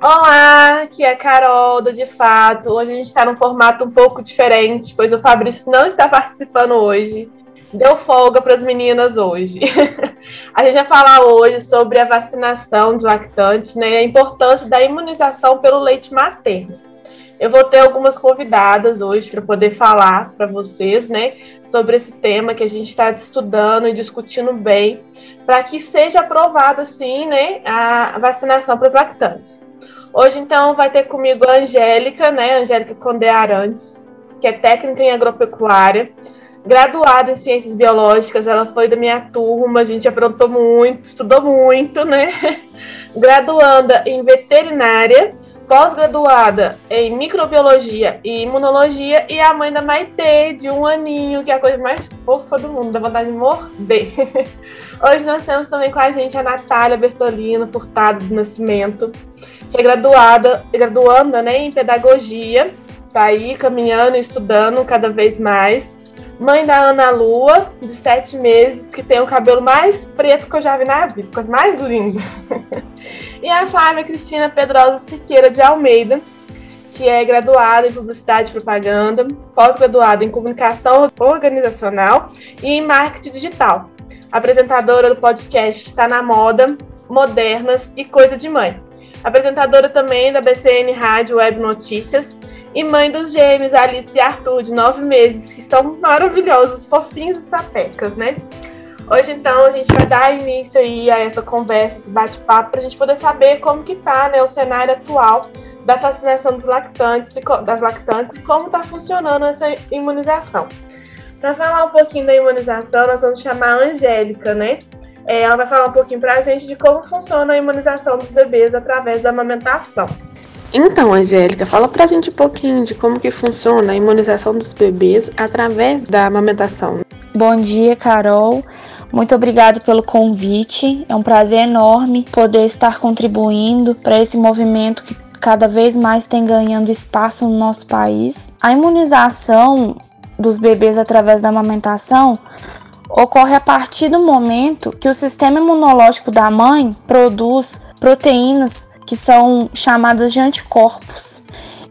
Olá, aqui é a Carol do De Fato. Hoje a gente está num formato um pouco diferente, pois o Fabrício não está participando hoje. Deu folga para as meninas hoje. a gente vai falar hoje sobre a vacinação de lactantes né, a importância da imunização pelo leite materno. Eu vou ter algumas convidadas hoje para poder falar para vocês, né, sobre esse tema que a gente está estudando e discutindo bem, para que seja aprovada, sim, né, a vacinação para os lactantes. Hoje, então, vai ter comigo a Angélica, né? Angélica Conde Arantes, que é técnica em agropecuária, graduada em ciências biológicas. Ela foi da minha turma, a gente aprontou muito, estudou muito, né? Graduanda em veterinária, pós-graduada em microbiologia e imunologia, e a mãe da Maitê, de um aninho, que é a coisa mais fofa do mundo, dá vontade de morder. Hoje nós temos também com a gente a Natália Bertolino, Furtado do Nascimento que é graduada, graduanda né, em pedagogia, tá aí caminhando e estudando cada vez mais. Mãe da Ana Lua, de sete meses, que tem o cabelo mais preto que eu já vi na vida, coisa mais linda. e a Flávia Cristina Pedrosa Siqueira de Almeida, que é graduada em Publicidade e Propaganda, pós-graduada em Comunicação Organizacional e em Marketing Digital. Apresentadora do podcast Está na Moda, Modernas e Coisa de Mãe apresentadora também da BCN Rádio Web Notícias e mãe dos gêmeos Alice e Arthur, de nove meses, que são maravilhosos, fofinhos e sapecas, né? Hoje, então, a gente vai dar início aí a essa conversa, esse bate-papo, para a gente poder saber como que tá né, o cenário atual da vacinação dos lactantes, das lactantes e como está funcionando essa imunização. Para falar um pouquinho da imunização, nós vamos chamar a Angélica, né? É, ela vai falar um pouquinho para a gente de como funciona a imunização dos bebês através da amamentação. Então, Angélica, fala para a gente um pouquinho de como que funciona a imunização dos bebês através da amamentação. Bom dia, Carol. Muito obrigada pelo convite. É um prazer enorme poder estar contribuindo para esse movimento que cada vez mais tem ganhando espaço no nosso país. A imunização dos bebês através da amamentação ocorre a partir do momento que o sistema imunológico da mãe produz proteínas que são chamadas de anticorpos.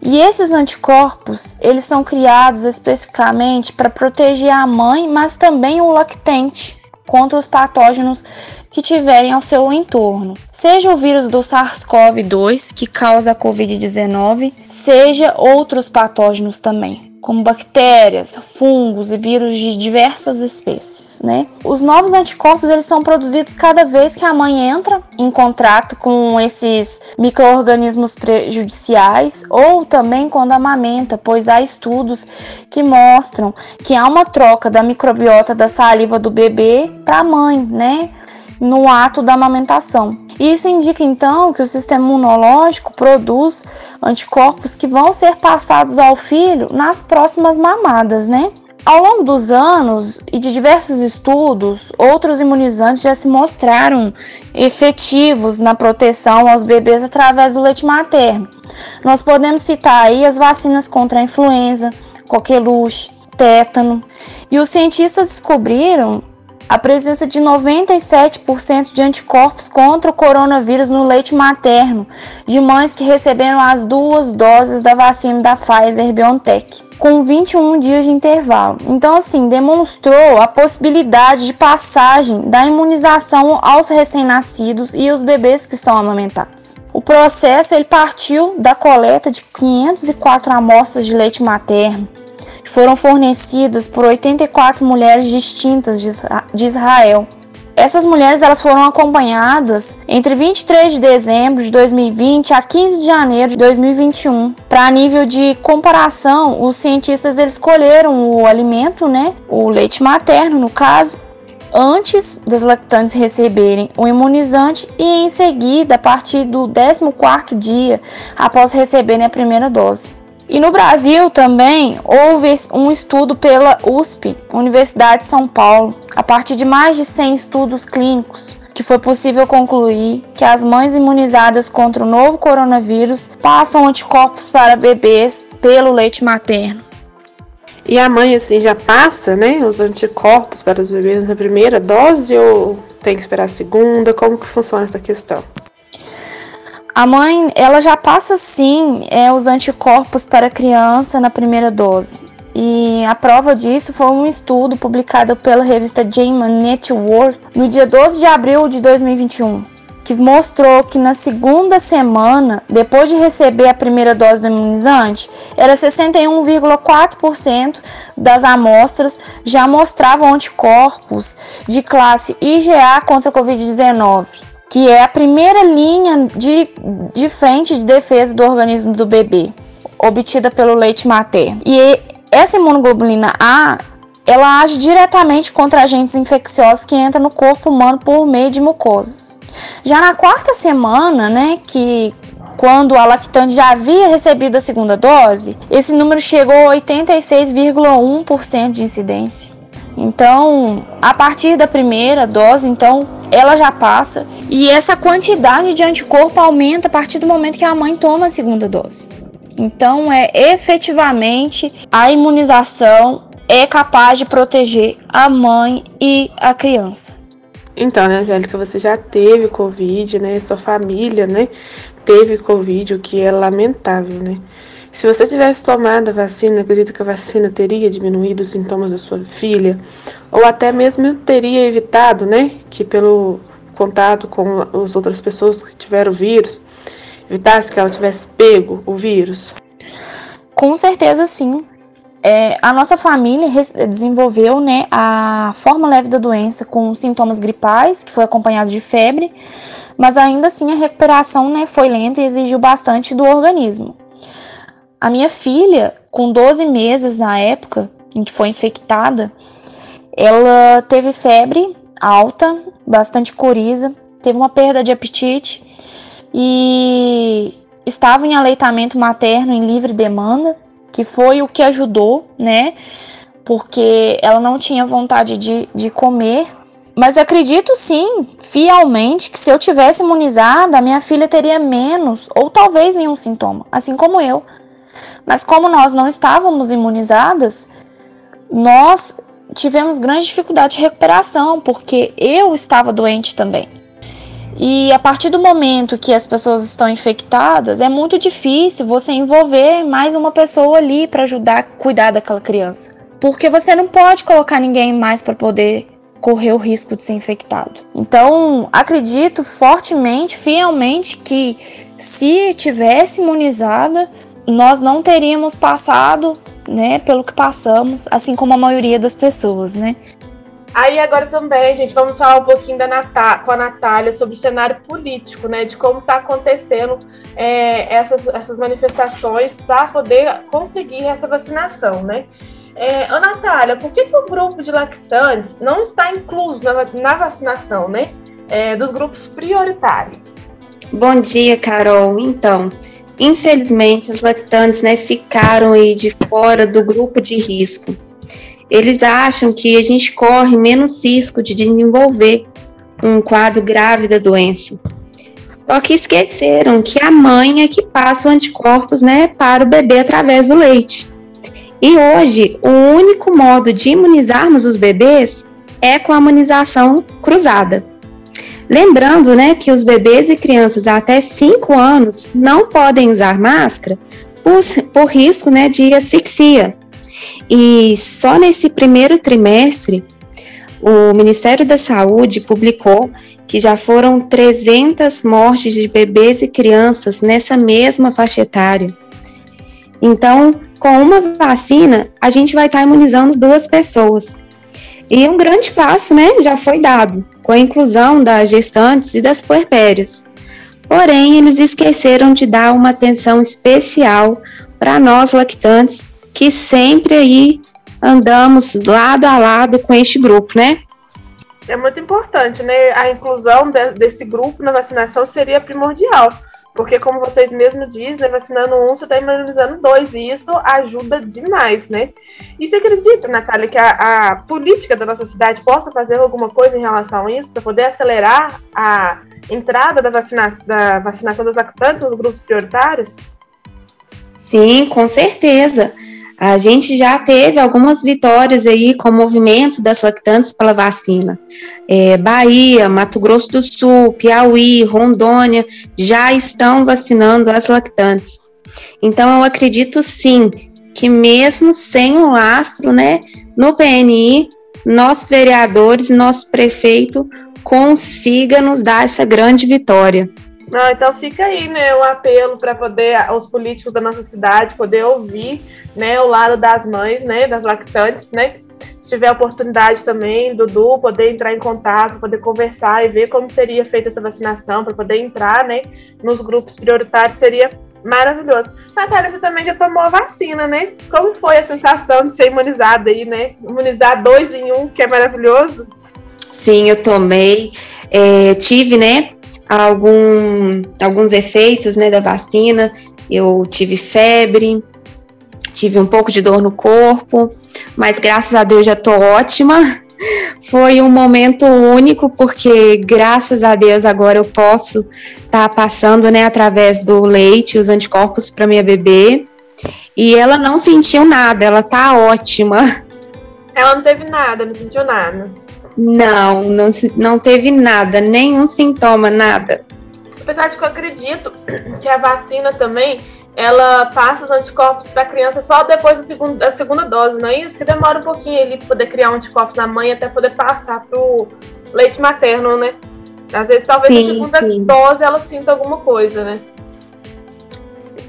E esses anticorpos, eles são criados especificamente para proteger a mãe, mas também o lactente contra os patógenos que tiverem ao seu entorno. Seja o vírus do SARS-CoV-2 que causa a COVID-19, seja outros patógenos também como bactérias, fungos e vírus de diversas espécies, né? Os novos anticorpos eles são produzidos cada vez que a mãe entra em contato com esses microorganismos prejudiciais ou também quando amamenta, pois há estudos que mostram que há uma troca da microbiota da saliva do bebê para a mãe, né? No ato da amamentação. Isso indica então que o sistema imunológico produz anticorpos que vão ser passados ao filho nas próximas mamadas, né? Ao longo dos anos e de diversos estudos, outros imunizantes já se mostraram efetivos na proteção aos bebês através do leite materno. Nós podemos citar aí as vacinas contra a influenza, coqueluche, tétano. E os cientistas descobriram a presença de 97% de anticorpos contra o coronavírus no leite materno de mães que receberam as duas doses da vacina da Pfizer BioNTech, com 21 dias de intervalo. Então, assim, demonstrou a possibilidade de passagem da imunização aos recém-nascidos e os bebês que são amamentados. O processo ele partiu da coleta de 504 amostras de leite materno foram fornecidas por 84 mulheres distintas de Israel. Essas mulheres elas foram acompanhadas entre 23 de dezembro de 2020 a 15 de janeiro de 2021. Para nível de comparação, os cientistas eles escolheram o alimento, né, o leite materno no caso, antes das lactantes receberem o imunizante e em seguida a partir do 14º dia após receberem a primeira dose. E no Brasil também houve um estudo pela USP, Universidade de São Paulo, a partir de mais de 100 estudos clínicos, que foi possível concluir que as mães imunizadas contra o novo coronavírus passam anticorpos para bebês pelo leite materno. E a mãe assim já passa, né, os anticorpos para os bebês na primeira dose ou tem que esperar a segunda? Como que funciona essa questão? A mãe, ela já passa sim é, os anticorpos para criança na primeira dose. E a prova disso foi um estudo publicado pela revista JAMA Network no dia 12 de abril de 2021, que mostrou que na segunda semana, depois de receber a primeira dose do imunizante, era 61,4% das amostras já mostravam anticorpos de classe IgA contra a Covid-19 que é a primeira linha de, de frente de defesa do organismo do bebê, obtida pelo leite materno. E essa imunoglobulina A, ela age diretamente contra agentes infecciosos que entram no corpo humano por meio de mucosas. Já na quarta semana, né, que quando a lactante já havia recebido a segunda dose, esse número chegou a 86,1% de incidência. Então, a partir da primeira dose, então, ela já passa e essa quantidade de anticorpo aumenta a partir do momento que a mãe toma a segunda dose. Então, é efetivamente a imunização é capaz de proteger a mãe e a criança. Então, né, Angélica, você já teve Covid, né? Sua família, né? Teve Covid, o que é lamentável, né? Se você tivesse tomado a vacina, acredito que a vacina teria diminuído os sintomas da sua filha, ou até mesmo teria evitado, né? Que pelo contato com as outras pessoas que tiveram o vírus, evitasse que ela tivesse pego o vírus? Com certeza sim. É, a nossa família desenvolveu né, a forma leve da doença com sintomas gripais, que foi acompanhado de febre, mas ainda assim a recuperação né, foi lenta e exigiu bastante do organismo. A minha filha, com 12 meses na época em que foi infectada, ela teve febre alta, bastante coriza, teve uma perda de apetite e estava em aleitamento materno em livre demanda, que foi o que ajudou, né? Porque ela não tinha vontade de, de comer. Mas acredito sim, fielmente, que se eu tivesse imunizada, minha filha teria menos ou talvez nenhum sintoma, assim como eu. Mas como nós não estávamos imunizadas, nós tivemos grande dificuldade de recuperação, porque eu estava doente também. E a partir do momento que as pessoas estão infectadas, é muito difícil você envolver mais uma pessoa ali para ajudar a cuidar daquela criança. Porque você não pode colocar ninguém mais para poder correr o risco de ser infectado. Então, acredito fortemente, fielmente que se tivesse imunizada, nós não teríamos passado, né, pelo que passamos, assim como a maioria das pessoas, né? Aí agora também, gente, vamos falar um pouquinho da Natá com a Natália sobre o cenário político, né? De como está acontecendo é, essas, essas manifestações para poder conseguir essa vacinação, né? É, Ana Natália, por que, que, o grupo de lactantes não está incluso na, na vacinação, né? É, dos grupos prioritários? Bom dia, Carol. Então, infelizmente, os lactantes né, ficaram aí de fora do grupo de risco eles acham que a gente corre menos risco de desenvolver um quadro grave da doença. Só que esqueceram que a mãe é que passa o anticorpos né, para o bebê através do leite. E hoje, o único modo de imunizarmos os bebês é com a imunização cruzada. Lembrando né, que os bebês e crianças até 5 anos não podem usar máscara por, por risco né, de asfixia. E só nesse primeiro trimestre, o Ministério da Saúde publicou que já foram 300 mortes de bebês e crianças nessa mesma faixa etária. Então, com uma vacina, a gente vai estar imunizando duas pessoas. E um grande passo, né, já foi dado, com a inclusão das gestantes e das puerpérias. Porém, eles esqueceram de dar uma atenção especial para nós lactantes que sempre aí andamos lado a lado com este grupo, né? É muito importante, né? A inclusão de, desse grupo na vacinação seria primordial. Porque, como vocês mesmos dizem, né, vacinando um, você está imunizando dois, e isso ajuda demais, né? E você acredita, Natália, que a, a política da nossa cidade possa fazer alguma coisa em relação a isso, para poder acelerar a entrada da, vacina, da vacinação das lactantes nos grupos prioritários? Sim, com certeza A gente já teve algumas vitórias aí com o movimento das lactantes pela vacina. É, Bahia, Mato Grosso do Sul, Piauí, Rondônia já estão vacinando as lactantes. Então, eu acredito sim que mesmo sem o lastro, né, no PNI, nossos vereadores, nosso prefeito consiga nos dar essa grande vitória. Não, então fica aí, né, o apelo para poder os políticos da nossa cidade poder ouvir, né, o lado das mães, né, das lactantes, né. Se tiver oportunidade também, Dudu, poder entrar em contato, poder conversar e ver como seria feita essa vacinação, para poder entrar, né, nos grupos prioritários, seria maravilhoso. Natália, você também já tomou a vacina, né? Como foi a sensação de ser imunizada aí, né? Imunizar dois em um, que é maravilhoso. Sim, eu tomei. É, tive, né, algum, alguns efeitos né, da vacina. Eu tive febre, tive um pouco de dor no corpo, mas graças a Deus já estou ótima. Foi um momento único, porque graças a Deus agora eu posso estar tá passando né, através do leite os anticorpos para minha bebê. E ela não sentiu nada, ela tá ótima. Ela não teve nada, não sentiu nada. Não, não, não teve nada, nenhum sintoma, nada. Apesar de que eu acredito que a vacina também, ela passa os anticorpos para a criança só depois segundo, da segunda dose, não é isso? Que demora um pouquinho para poder criar um anticorpos na mãe até poder passar para o leite materno, né? Às vezes, talvez sim, a segunda sim. dose ela sinta alguma coisa, né?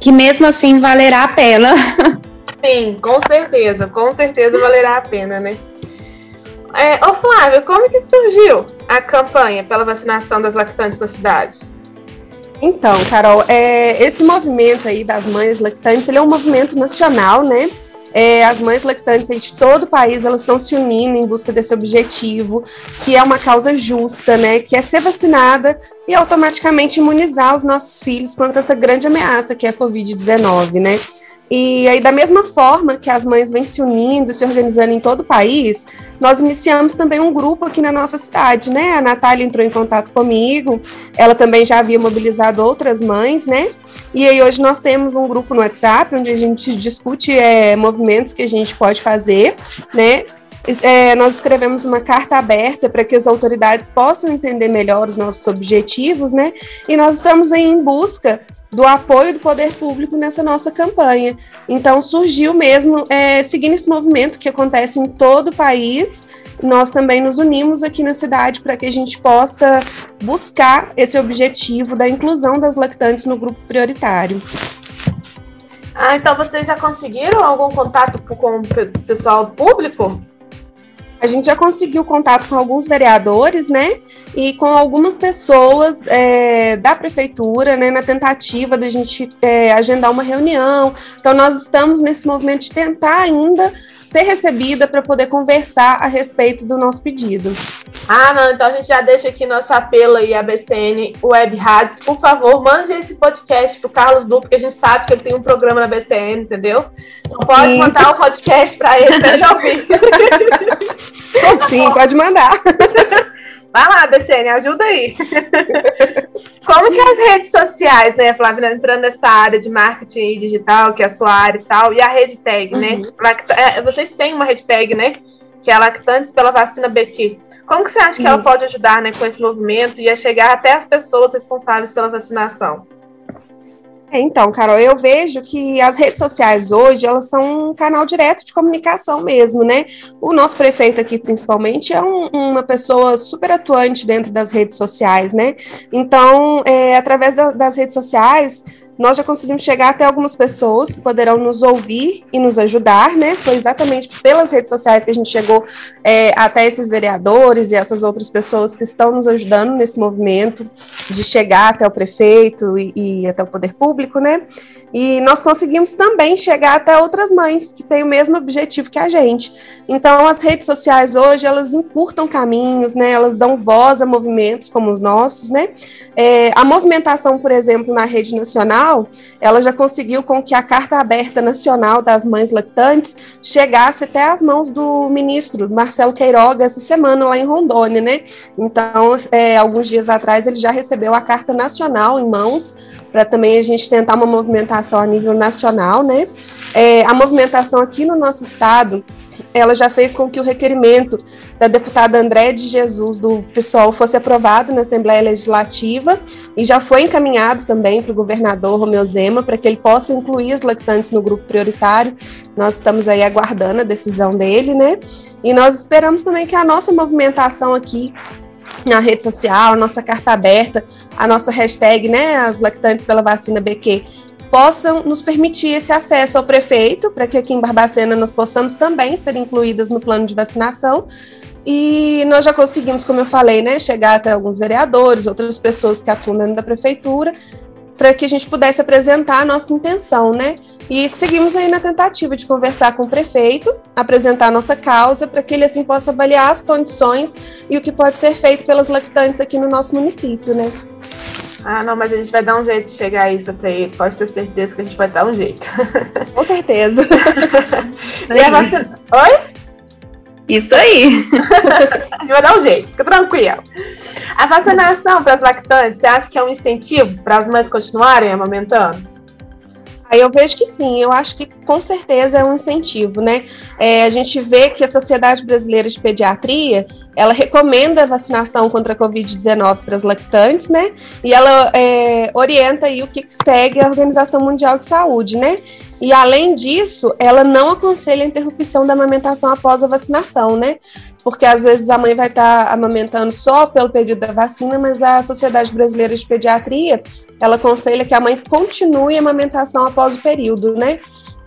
Que mesmo assim valerá a pena. Sim, com certeza, com certeza valerá a pena, né? É, ô Flávio, como que surgiu a campanha pela vacinação das lactantes na cidade? Então, Carol, é, esse movimento aí das mães lactantes, ele é um movimento nacional, né? É, as mães lactantes de todo o país, elas estão se unindo em busca desse objetivo, que é uma causa justa, né? Que é ser vacinada e automaticamente imunizar os nossos filhos contra essa grande ameaça que é a Covid-19, né? E aí, da mesma forma que as mães vêm se unindo, se organizando em todo o país, nós iniciamos também um grupo aqui na nossa cidade, né? A Natália entrou em contato comigo, ela também já havia mobilizado outras mães, né? E aí hoje nós temos um grupo no WhatsApp onde a gente discute é, movimentos que a gente pode fazer, né? É, nós escrevemos uma carta aberta para que as autoridades possam entender melhor os nossos objetivos, né? E nós estamos aí em busca do apoio do poder público nessa nossa campanha. Então surgiu mesmo, é, seguindo esse movimento que acontece em todo o país, nós também nos unimos aqui na cidade para que a gente possa buscar esse objetivo da inclusão das lactantes no grupo prioritário. Ah, então vocês já conseguiram algum contato com o pessoal público? A gente já conseguiu contato com alguns vereadores, né? E com algumas pessoas é, da prefeitura, né? Na tentativa da gente é, agendar uma reunião. Então, nós estamos nesse movimento de tentar ainda ser recebida para poder conversar a respeito do nosso pedido. Ah, não, então a gente já deixa aqui nosso apelo aí à BCN Web Rádios. Por favor, mande esse podcast pro Carlos Du, porque a gente sabe que ele tem um programa na BCN, entendeu? Então pode Sim. mandar o um podcast para ele para ele ouvir. Sim, pode mandar. Vai lá, BCN, ajuda aí. Como que as redes sociais, né, Flávia, entrando nessa área de marketing digital, que é a sua área e tal, e a rede tag, né? uhum. né? Vocês têm uma rede tag, né? Que é Lactantes pela vacina BQ. Como que você acha que uhum. ela pode ajudar né, com esse movimento e a chegar até as pessoas responsáveis pela vacinação? É, então, Carol, eu vejo que as redes sociais hoje, elas são um canal direto de comunicação mesmo, né? O nosso prefeito aqui, principalmente, é um, uma pessoa super atuante dentro das redes sociais, né? Então, é, através da, das redes sociais, nós já conseguimos chegar até algumas pessoas que poderão nos ouvir e nos ajudar, né? Foi exatamente pelas redes sociais que a gente chegou é, até esses vereadores e essas outras pessoas que estão nos ajudando nesse movimento de chegar até o prefeito e, e até o poder público, né? E nós conseguimos também chegar até outras mães que têm o mesmo objetivo que a gente. Então, as redes sociais hoje, elas encurtam caminhos, né? Elas dão voz a movimentos como os nossos, né? É, a movimentação, por exemplo, na rede nacional, Ela já conseguiu com que a Carta Aberta Nacional das Mães Lactantes chegasse até as mãos do ministro Marcelo Queiroga essa semana lá em Rondônia, né? Então, é, alguns dias atrás ele já recebeu a Carta Nacional em mãos para também a gente tentar uma movimentação a nível nacional, né? É, a movimentação aqui no nosso estado ela já fez com que o requerimento da deputada André de Jesus, do PSOL, fosse aprovado na Assembleia Legislativa e já foi encaminhado também para o governador Romeu Zema para que ele possa incluir as lactantes no grupo prioritário. Nós estamos aí aguardando a decisão dele, né? E nós esperamos também que a nossa movimentação aqui na rede social, nossa carta aberta, a nossa hashtag, né, as lactantes pela vacina BQ, possam nos permitir esse acesso ao prefeito, para que aqui em Barbacena nós possamos também ser incluídas no plano de vacinação. E nós já conseguimos, como eu falei, né, chegar até alguns vereadores, outras pessoas que atuam dentro da prefeitura, para que a gente pudesse apresentar a nossa intenção, né? E seguimos aí na tentativa de conversar com o prefeito, apresentar a nossa causa, para que ele assim possa avaliar as condições e o que pode ser feito pelas lactantes aqui no nosso município, né? Ah, não, mas a gente vai dar um jeito de chegar a isso até ele. Pode ter certeza que a gente vai dar um jeito. Com certeza. e a vacina... Oi? Isso aí. a gente vai dar um jeito, fica tranquilo. A vacinação para as lactantes, você acha que é um incentivo para as mães continuarem amamentando? Eu vejo que sim, eu acho que com certeza é um incentivo, né? É, a gente vê que a Sociedade Brasileira de Pediatria, ela recomenda a vacinação contra a Covid-19 para as lactantes, né? E ela é, orienta aí o que segue a Organização Mundial de Saúde, né? E além disso, ela não aconselha a interrupção da amamentação após a vacinação, né? Porque às vezes a mãe vai estar tá amamentando só pelo período da vacina, mas a Sociedade Brasileira de Pediatria, ela aconselha que a mãe continue a amamentação após o período, né?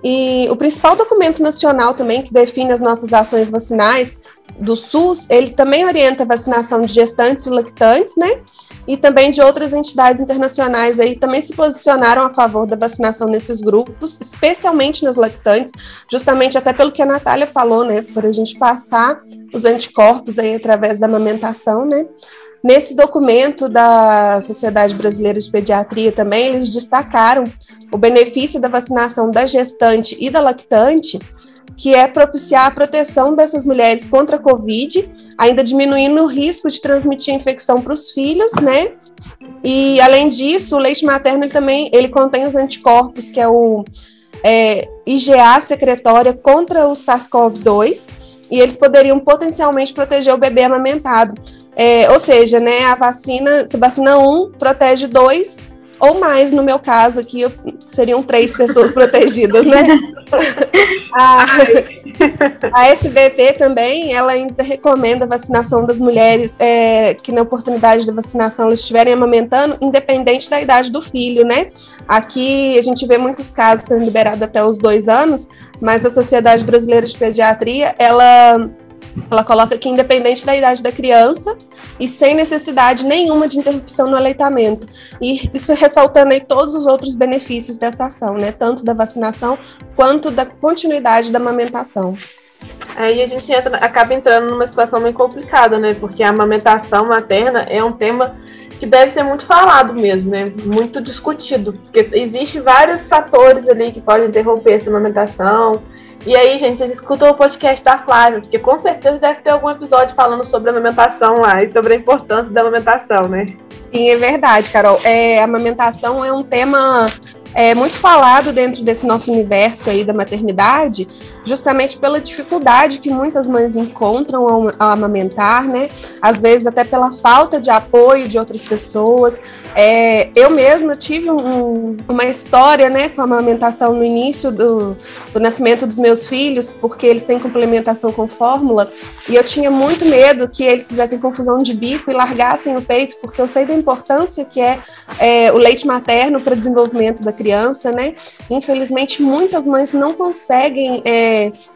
E o principal documento nacional também que define as nossas ações vacinais do SUS, ele também orienta a vacinação de gestantes e lactantes, né? E também de outras entidades internacionais aí também se posicionaram a favor da vacinação nesses grupos, especialmente nas lactantes, justamente até pelo que a Natália falou, né? Para a gente passar os anticorpos aí através da amamentação, né? Nesse documento da Sociedade Brasileira de Pediatria também, eles destacaram o benefício da vacinação da gestante e da lactante, que é propiciar a proteção dessas mulheres contra a Covid, ainda diminuindo o risco de transmitir a infecção para os filhos, né? E além disso, o leite materno ele também ele contém os anticorpos, que é o é, IgA secretória contra o SARS-CoV-2, e eles poderiam potencialmente proteger o bebê amamentado. É, ou seja, né, a vacina, se vacina um, protege dois ou mais, no meu caso aqui, eu, seriam três pessoas protegidas, né? a, a SBP também, ela ainda recomenda a vacinação das mulheres é, que na oportunidade da vacinação elas estiverem amamentando, independente da idade do filho, né? Aqui a gente vê muitos casos sendo liberados até os dois anos, mas a Sociedade Brasileira de Pediatria, ela ela coloca que independente da idade da criança e sem necessidade nenhuma de interrupção no aleitamento. E isso ressaltando aí todos os outros benefícios dessa ação, né? Tanto da vacinação quanto da continuidade da amamentação. Aí a gente entra, acaba entrando numa situação meio complicada, né? Porque a amamentação materna é um tema que deve ser muito falado mesmo, né? Muito discutido, porque existe vários fatores ali que podem interromper essa amamentação e aí, gente, vocês escutam o podcast da Flávia, porque com certeza deve ter algum episódio falando sobre amamentação lá e sobre a importância da amamentação, né? Sim, é verdade, Carol. É, a amamentação é um tema é, muito falado dentro desse nosso universo aí da maternidade, justamente pela dificuldade que muitas mães encontram ao, ao amamentar, né? Às vezes até pela falta de apoio de outras pessoas. É, eu mesma tive um, uma história, né, com a amamentação no início do, do nascimento dos meus filhos, porque eles têm complementação com fórmula, e eu tinha muito medo que eles fizessem confusão de bico e largassem o peito, porque eu sei da importância que é, é o leite materno para o desenvolvimento da criança, né? Infelizmente, muitas mães não conseguem é,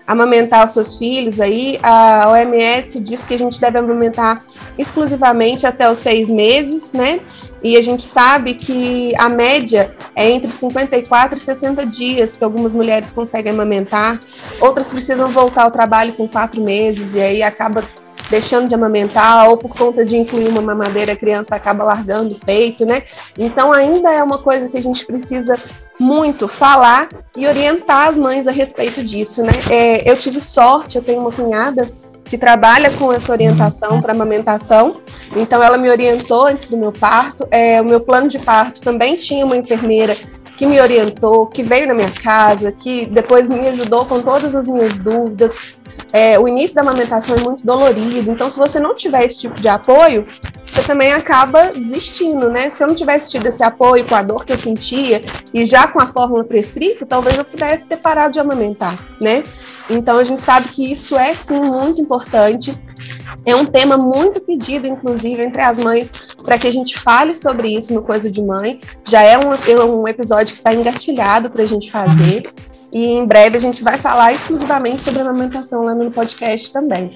amamentar os seus filhos aí, a OMS diz que a gente deve amamentar exclusivamente até os seis meses, né? E a gente sabe que a média é entre 54 e 60 dias que algumas mulheres conseguem amamentar, outras precisam voltar ao trabalho com quatro meses, e aí acaba deixando de amamentar, ou por conta de incluir uma mamadeira, a criança acaba largando o peito, né? Então ainda é uma coisa que a gente precisa muito falar e orientar as mães a respeito disso, né? É, eu tive sorte, eu tenho uma cunhada que trabalha com essa orientação para amamentação. Então, ela me orientou antes do meu parto. É, o meu plano de parto também tinha uma enfermeira que me orientou, que veio na minha casa, que depois me ajudou com todas as minhas dúvidas. É, o início da amamentação é muito dolorido, então se você não tiver esse tipo de apoio, você também acaba desistindo, né? Se eu não tivesse tido esse apoio com a dor que eu sentia e já com a fórmula prescrita, talvez eu pudesse ter parado de amamentar, né? Então a gente sabe que isso é sim muito importante. É um tema muito pedido, inclusive, entre as mães, para que a gente fale sobre isso no Coisa de Mãe. Já é um, é um episódio que está engatilhado para a gente fazer. E em breve a gente vai falar exclusivamente sobre amamentação lá no podcast também.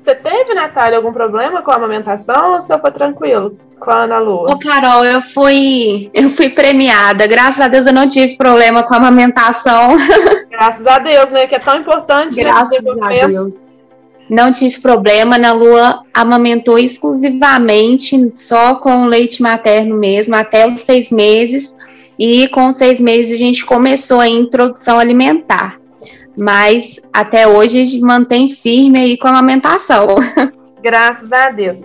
Você teve, Natália, algum problema com a amamentação ou só foi tranquilo com a Ana Lu? Ô, Carol, eu fui, eu fui premiada. Graças a Deus eu não tive problema com a amamentação. Graças a Deus, né? Que é tão importante. Né, Graças né, a Deus. Não tive problema, na Lua amamentou exclusivamente só com leite materno mesmo, até os seis meses. E com seis meses a gente começou a introdução alimentar mas até hoje a gente mantém firme aí com a amamentação. Graças a Deus.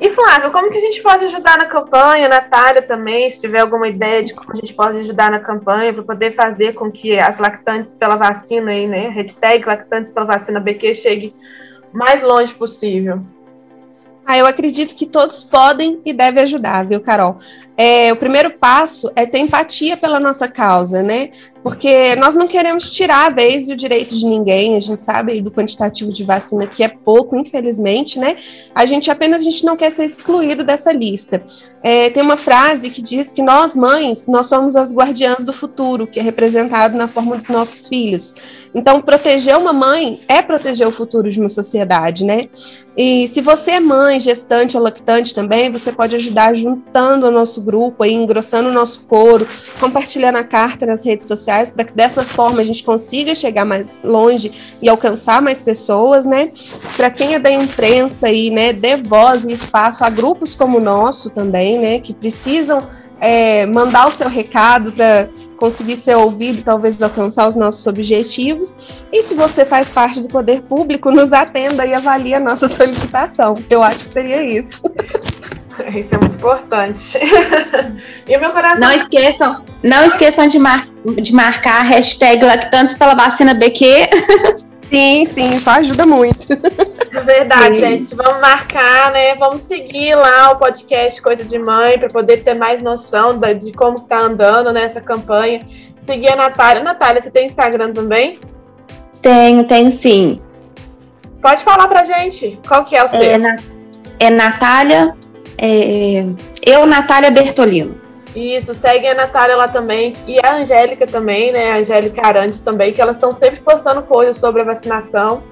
E Flávio, como que a gente pode ajudar na campanha? Natália também, se tiver alguma ideia de como a gente pode ajudar na campanha para poder fazer com que as lactantes pela vacina aí, né? Hashtag lactantes pela vacina BQ chegue mais longe possível. Ah, eu acredito que todos podem e devem ajudar, viu, Carol? É, o primeiro passo é ter empatia pela nossa causa, né? porque nós não queremos tirar a vez e o direito de ninguém, a gente sabe do quantitativo de vacina que é pouco, infelizmente, né? A gente apenas a gente não quer ser excluído dessa lista. É, tem uma frase que diz que nós, mães, nós somos as guardiãs do futuro, que é representado na forma dos nossos filhos. Então, proteger uma mãe é proteger o futuro de uma sociedade, né? E se você é mãe, gestante ou lactante também, você pode ajudar juntando o nosso grupo, aí, engrossando o nosso coro, compartilhando a carta nas redes sociais para que dessa forma a gente consiga chegar mais longe e alcançar mais pessoas, né? Para quem é da imprensa e, né, dê voz e espaço a grupos como o nosso também, né, que precisam é, mandar o seu recado para conseguir ser ouvido talvez alcançar os nossos objetivos. E se você faz parte do poder público, nos atenda e avalie a nossa solicitação. Eu acho que seria isso. Isso é muito importante. e o meu coração. Não esqueçam, não esqueçam de, mar, de marcar a hashtag lactantes pela vacina BQ. Sim, sim, isso ajuda muito. É verdade, sim. gente. Vamos marcar, né? Vamos seguir lá o podcast Coisa de Mãe para poder ter mais noção de como está andando nessa campanha. Seguir a Natália. Natália, você tem Instagram também? Tenho, tenho sim. Pode falar pra gente. Qual que é o seu? É, na, é Natália é, eu, Natália Bertolino. Isso, segue a Natália lá também e a Angélica também, né? A Angélica Arantes também, que elas estão sempre postando coisas sobre a vacinação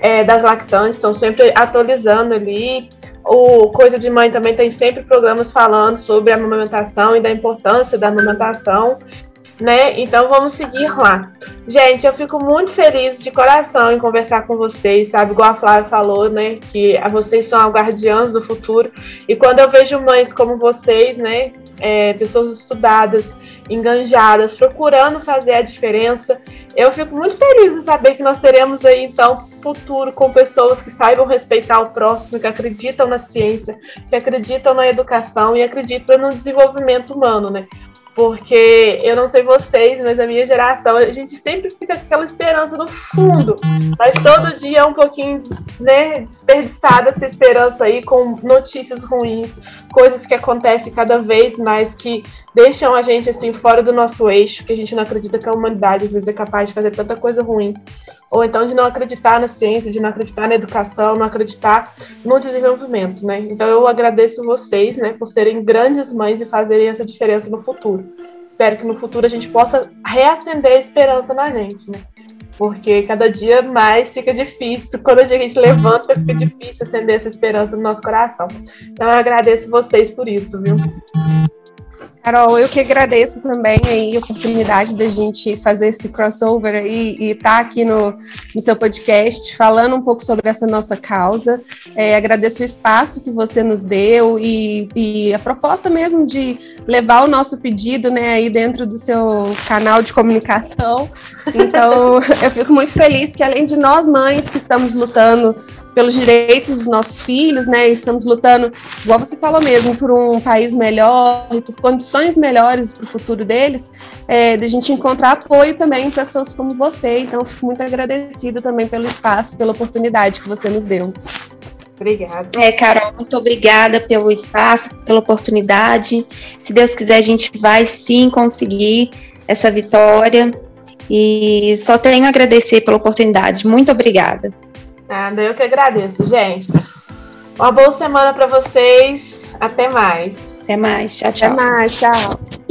é, das lactantes, estão sempre atualizando ali. O Coisa de Mãe também tem sempre programas falando sobre a amamentação e da importância da amamentação né? Então vamos seguir lá. Gente, eu fico muito feliz de coração em conversar com vocês, sabe? Igual a Flávia falou, né? Que vocês são guardiãs do futuro. E quando eu vejo mães como vocês, né? É, pessoas estudadas, enganjadas, procurando fazer a diferença, eu fico muito feliz em saber que nós teremos aí, então, futuro com pessoas que saibam respeitar o próximo, que acreditam na ciência, que acreditam na educação e acreditam no desenvolvimento humano, né? Porque eu não sei vocês, mas a minha geração, a gente sempre fica com aquela esperança no fundo. Mas todo dia é um pouquinho né, desperdiçada essa esperança aí com notícias ruins, coisas que acontecem cada vez mais que deixam a gente assim fora do nosso eixo, que a gente não acredita que a humanidade às vezes é capaz de fazer tanta coisa ruim. Ou então de não acreditar na ciência, de não acreditar na educação, não acreditar no desenvolvimento, né? Então eu agradeço vocês, né, por serem grandes mães e fazerem essa diferença no futuro. Espero que no futuro a gente possa reacender a esperança na gente, né? Porque cada dia mais fica difícil, quando dia a gente levanta, fica difícil acender essa esperança no nosso coração. Então eu agradeço vocês por isso, viu? Carol, eu que agradeço também aí a oportunidade da gente fazer esse crossover aí e estar tá aqui no, no seu podcast falando um pouco sobre essa nossa causa. É, agradeço o espaço que você nos deu e, e, a proposta mesmo de levar o nosso pedido né, aí dentro do seu canal de comunicação. Então, eu fico muito feliz que além de nós mães que estamos lutando pelos direitos dos nossos filhos, né? Estamos lutando, igual você falou mesmo, por um país melhor e por condições melhores para o futuro deles, é, de a gente encontrar apoio também em pessoas como você. Então, fico muito agradecida também pelo espaço, pela oportunidade que você nos deu. Obrigada. É, Carol, muito obrigada pelo espaço, pela oportunidade. Se Deus quiser, a gente vai sim conseguir essa vitória. E só tenho a agradecer pela oportunidade. Muito obrigada. Nada, eu que agradeço, gente. Uma boa semana para vocês. Até mais. Até mais. Tchau, tchau. Até mais. Tchau.